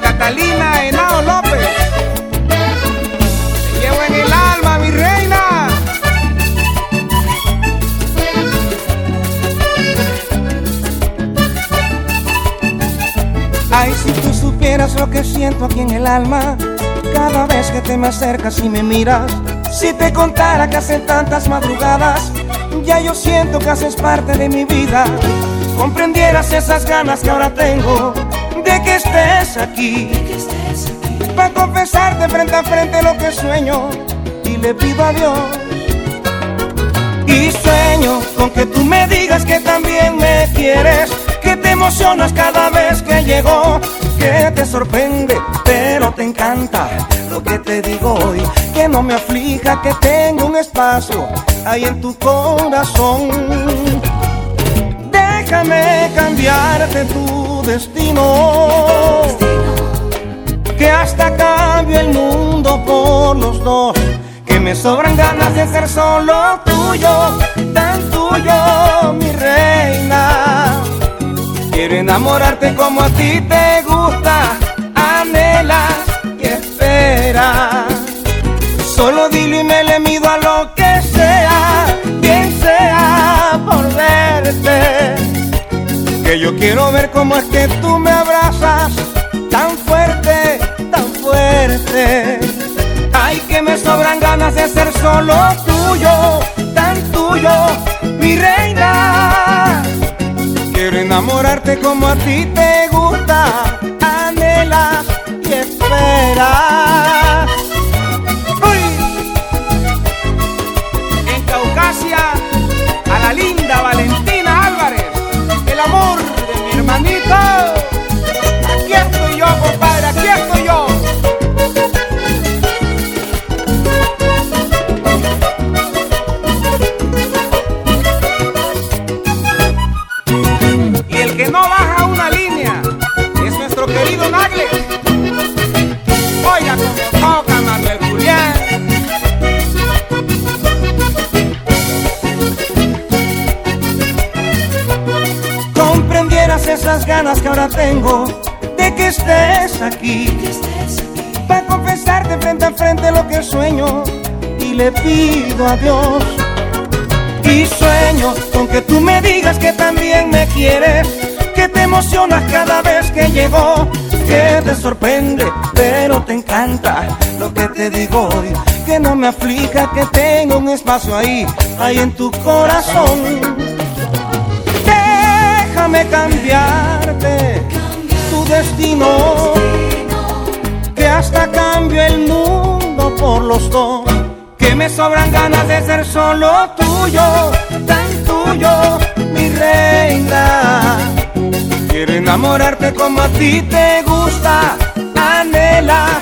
Catalina Henao López. Llevo en el alma, mi reina. Ay, si tú supieras lo que siento aquí en el alma, cada vez que te me acercas y me miras, si te contara que hace tantas madrugadas, ya yo siento que haces parte de mi vida. Comprendieras esas ganas que ahora tengo de que estés aquí. Para confesarte frente a frente lo que sueño y le pido a Dios. Y sueño con que tú me digas que también me quieres, que te emocionas cada vez que llego, que te sorprende, pero te encanta lo que te digo hoy, que no me aflija, que tengo un espacio ahí en tu corazón. Déjame cambiarte tu destino, que hasta cambie el mundo por los dos. Que me sobran ganas de ser solo tuyo, tan tuyo, mi reina. Quiero enamorarte como a ti te gusta, Que yo quiero ver cómo es que tú me abrazas, tan fuerte, tan fuerte. Ay, que me sobran ganas de ser solo tuyo, tan tuyo, mi reina. Quiero enamorarte como a ti te gusta, anhelas y esperas. Esas ganas que ahora tengo de que estés aquí. Para confesarte frente a frente lo que sueño y le pido a Dios. Y sueño con que tú me digas que también me quieres, que te emocionas cada vez que llego, que te sorprende, pero te encanta lo que te digo hoy, que no me aflija, que tengo un espacio ahí, ahí en tu corazón. Déjame cambiarte tu destino, que hasta cambio el mundo por los dos que me sobran ganas de ser solo tuyo, tan tuyo, mi reina. Quiero enamorarte como a ti te gusta, anhela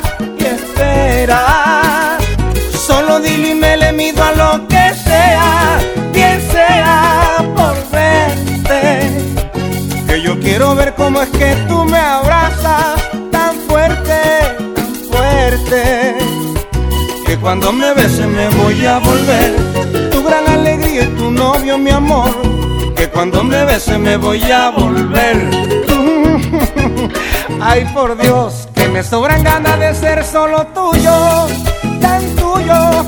quiero ver cómo es que tú me abrazas tan fuerte, tan fuerte. Que cuando me beses me voy a volver tu gran alegría y tu novio mi amor. Que cuando me beses me voy a volver. Ay por Dios que me sobran ganas de ser solo tuyo tan tuyo